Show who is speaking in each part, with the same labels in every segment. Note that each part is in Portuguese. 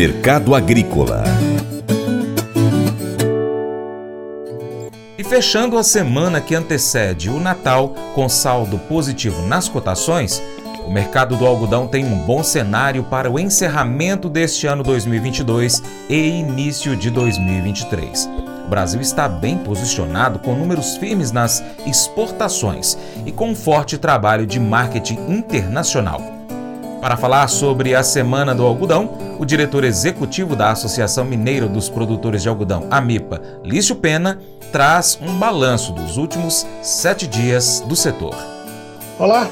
Speaker 1: Mercado Agrícola
Speaker 2: E fechando a semana que antecede o Natal com saldo positivo nas cotações, o mercado do algodão tem um bom cenário para o encerramento deste ano 2022 e início de 2023. O Brasil está bem posicionado com números firmes nas exportações e com um forte trabalho de marketing internacional. Para falar sobre a Semana do Algodão, o diretor executivo da Associação Mineira dos Produtores de Algodão, AMIPA, Lício Pena, traz um balanço dos últimos sete dias do setor.
Speaker 3: Olá,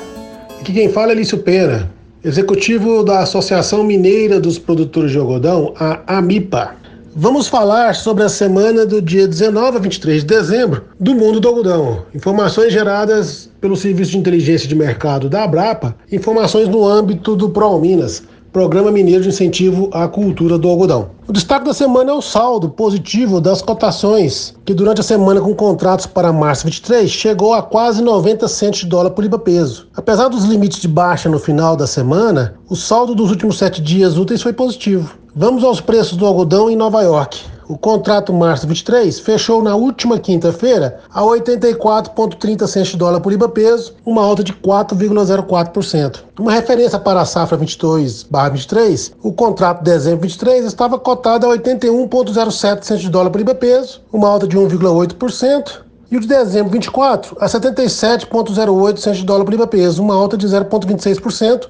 Speaker 3: Aqui quem fala é Lício Pena, executivo da Associação Mineira dos Produtores de Algodão, a AMIPA. Vamos falar sobre a semana do dia 19 a 23 de dezembro do mundo do algodão. Informações geradas pelo Serviço de Inteligência de Mercado da Abrapa, informações no âmbito do ProAlminas, Programa Mineiro de Incentivo à Cultura do Algodão. O destaque da semana é o saldo positivo das cotações, que durante a semana com contratos para março 23 chegou a quase 90 centos de dólar por libra peso. Apesar dos limites de baixa no final da semana, o saldo dos últimos sete dias úteis foi positivo. Vamos aos preços do algodão em Nova York. O contrato março 23 fechou na última quinta-feira a 84,30 centos de dólar por libra peso, uma alta de 4,04%. Uma referência para a safra 22/23, o contrato de dezembro 23 estava cotado a 81,07 centos de dólar por libra peso, uma alta de 1,8%. E o de dezembro 24 a 77,08 centos de dólar por libra peso, uma alta de 0,26%.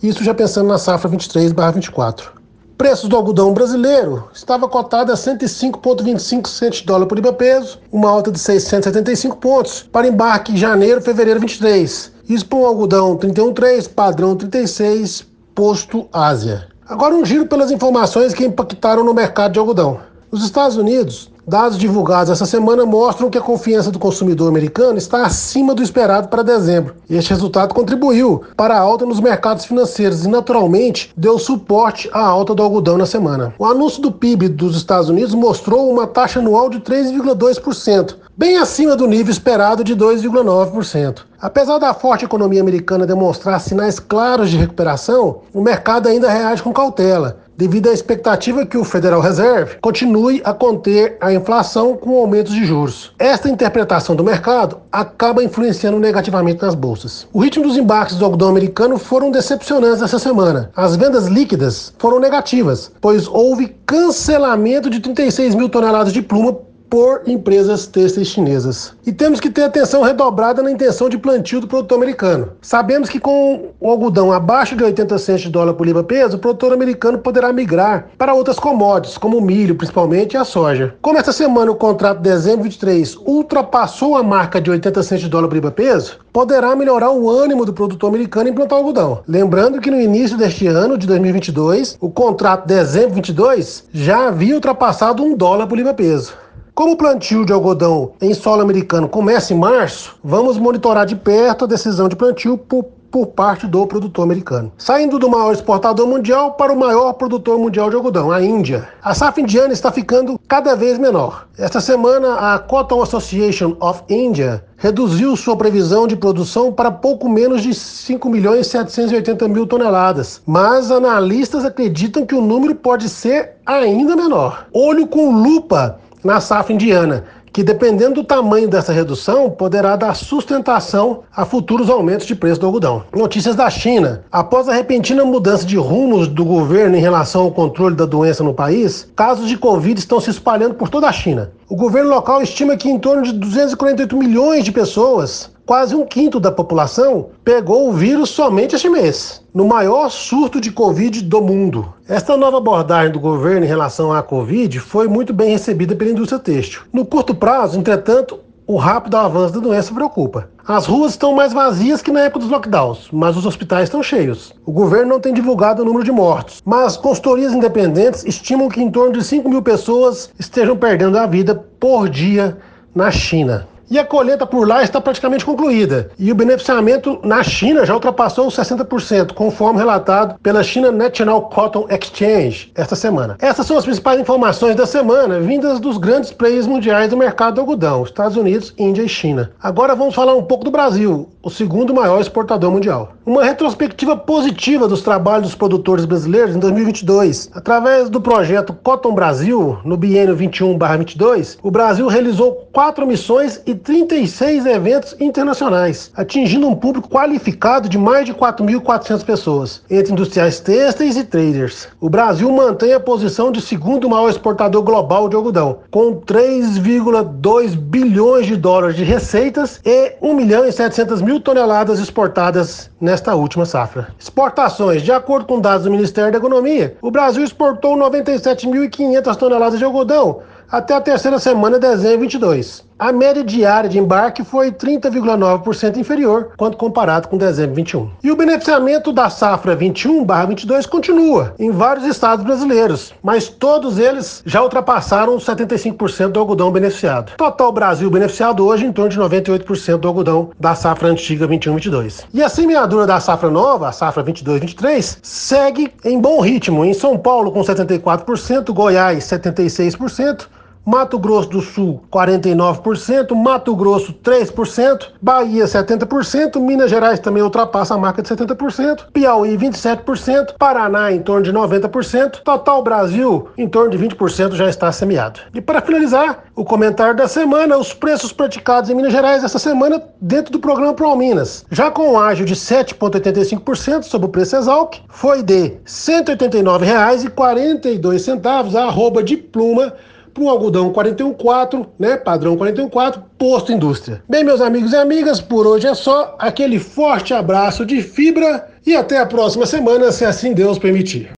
Speaker 3: Isso já pensando na safra 23/24 preços do algodão brasileiro estava cotado a 105,25 centos de dólar por libra peso, uma alta de 675 pontos para embarque em janeiro, fevereiro 23. Isso para um algodão 31,3, padrão 36, posto Ásia. Agora um giro pelas informações que impactaram no mercado de algodão. Os Estados Unidos Dados divulgados essa semana mostram que a confiança do consumidor americano está acima do esperado para dezembro. E este resultado contribuiu para a alta nos mercados financeiros e, naturalmente, deu suporte à alta do algodão na semana. O anúncio do PIB dos Estados Unidos mostrou uma taxa anual de 3,2%, bem acima do nível esperado de 2,9%. Apesar da forte economia americana demonstrar sinais claros de recuperação, o mercado ainda reage com cautela devido à expectativa que o Federal Reserve continue a conter a inflação com aumentos de juros. Esta interpretação do mercado acaba influenciando negativamente nas bolsas. O ritmo dos embarques do algodão americano foram decepcionantes essa semana. As vendas líquidas foram negativas, pois houve cancelamento de 36 mil toneladas de pluma por empresas têxteis chinesas. E temos que ter atenção redobrada na intenção de plantio do produtor americano. Sabemos que com o algodão abaixo de 80 centos de dólar por libra peso, o produtor americano poderá migrar para outras commodities, como o milho, principalmente, e a soja. Como esta semana o contrato de dezembro 23 ultrapassou a marca de 80 centos de dólar por libra peso, poderá melhorar o ânimo do produtor americano em plantar algodão. Lembrando que no início deste ano, de 2022, o contrato de dezembro 22 já havia ultrapassado um dólar por libra peso. Como o plantio de algodão em solo americano começa em março, vamos monitorar de perto a decisão de plantio por, por parte do produtor americano. Saindo do maior exportador mundial para o maior produtor mundial de algodão, a Índia. A safra indiana está ficando cada vez menor. Esta semana, a Cotton Association of India reduziu sua previsão de produção para pouco menos de 5 milhões 780 mil toneladas, mas analistas acreditam que o número pode ser ainda menor. Olho com lupa na safra indiana, que dependendo do tamanho dessa redução, poderá dar sustentação a futuros aumentos de preço do algodão. Notícias da China. Após a repentina mudança de rumos do governo em relação ao controle da doença no país, casos de Covid estão se espalhando por toda a China. O governo local estima que em torno de 248 milhões de pessoas quase um quinto da população pegou o vírus somente este mês, no maior surto de Covid do mundo. Esta nova abordagem do governo em relação à Covid foi muito bem recebida pela indústria têxtil. No curto prazo, entretanto, o rápido avanço da doença preocupa. As ruas estão mais vazias que na época dos lockdowns, mas os hospitais estão cheios. O governo não tem divulgado o número de mortos, mas consultorias independentes estimam que em torno de 5 mil pessoas estejam perdendo a vida por dia na China. E a colheita por lá está praticamente concluída. E o beneficiamento na China já ultrapassou os 60%, conforme relatado pela China National Cotton Exchange esta semana. Essas são as principais informações da semana, vindas dos grandes players mundiais do mercado do algodão, Estados Unidos, Índia e China. Agora vamos falar um pouco do Brasil, o segundo maior exportador mundial. Uma retrospectiva positiva dos trabalhos dos produtores brasileiros em 2022. Através do projeto Cotton Brasil, no biênio 21/22, o Brasil realizou quatro missões e 36 eventos internacionais, atingindo um público qualificado de mais de 4.400 pessoas, entre industriais têxteis e traders. O Brasil mantém a posição de segundo maior exportador global de algodão, com 3,2 bilhões de dólares de receitas e 1 milhão e 700 mil toneladas exportadas nesta última safra. Exportações, de acordo com dados do Ministério da Economia, o Brasil exportou 97.500 toneladas de algodão até a terceira semana de dezembro 22. A média diária de embarque foi 30,9% inferior quando comparado com dezembro 21. E o beneficiamento da safra 21/22 continua em vários estados brasileiros, mas todos eles já ultrapassaram os 75% do algodão beneficiado. Total Brasil beneficiado hoje em torno de 98% do algodão da safra antiga 21/22. E a semeadura da safra nova, a safra 22/23, segue em bom ritmo. Em São Paulo com 74%, Goiás 76%, Mato Grosso do Sul 49%, Mato Grosso 3%, Bahia 70%, Minas Gerais também ultrapassa a marca de 70%, Piauí 27%, Paraná em torno de 90%, total Brasil em torno de 20% já está semeado. E para finalizar, o comentário da semana, os preços praticados em Minas Gerais essa semana dentro do programa Pro Minas. Já com um ágio de 7,85% sobre o preço Exalc, foi de R$ 189,42 a arroba de pluma para um algodão 414, né, padrão 414, posto indústria. Bem, meus amigos e amigas, por hoje é só. Aquele forte abraço de fibra e até a próxima semana, se assim Deus permitir.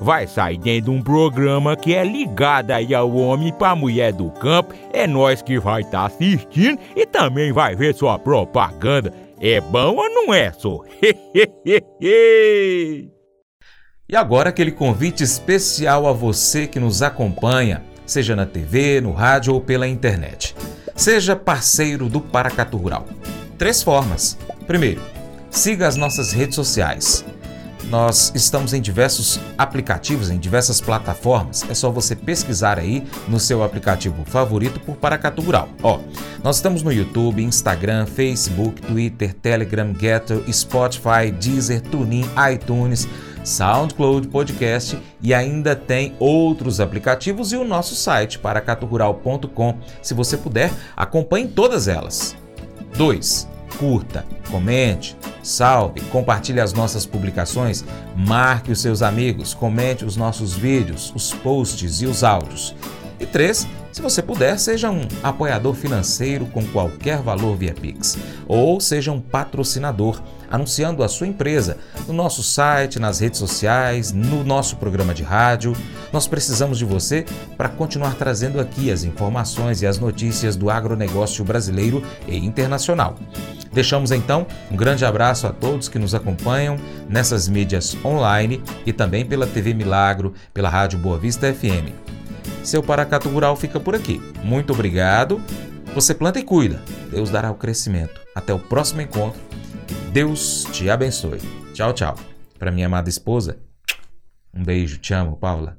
Speaker 2: vai sair dentro de um programa que é ligado aí ao homem para mulher do campo. É nós que vai estar tá assistindo e também vai ver sua propaganda. É bom ou não é, só? E agora aquele convite especial a você que nos acompanha, seja na TV, no rádio ou pela internet. Seja parceiro do Paracatu Rural. Três formas. Primeiro, siga as nossas redes sociais. Nós estamos em diversos aplicativos, em diversas plataformas. É só você pesquisar aí no seu aplicativo favorito por Paracatu Rural. Ó, nós estamos no YouTube, Instagram, Facebook, Twitter, Telegram, Getter, Spotify, Deezer, TuneIn, iTunes. SoundCloud Podcast e ainda tem outros aplicativos e o nosso site paracaturural.com. Se você puder, acompanhe todas elas. 2. Curta, comente, salve, compartilhe as nossas publicações, marque os seus amigos, comente os nossos vídeos, os posts e os áudios. E 3. Se você puder, seja um apoiador financeiro com qualquer valor via Pix, ou seja um patrocinador, anunciando a sua empresa no nosso site, nas redes sociais, no nosso programa de rádio. Nós precisamos de você para continuar trazendo aqui as informações e as notícias do agronegócio brasileiro e internacional. Deixamos então um grande abraço a todos que nos acompanham nessas mídias online e também pela TV Milagro, pela Rádio Boa Vista FM. Seu Paracato Rural fica por aqui. Muito obrigado. Você planta e cuida. Deus dará o crescimento. Até o próximo encontro. Deus te abençoe. Tchau, tchau. Para minha amada esposa, um beijo. Te amo, Paula.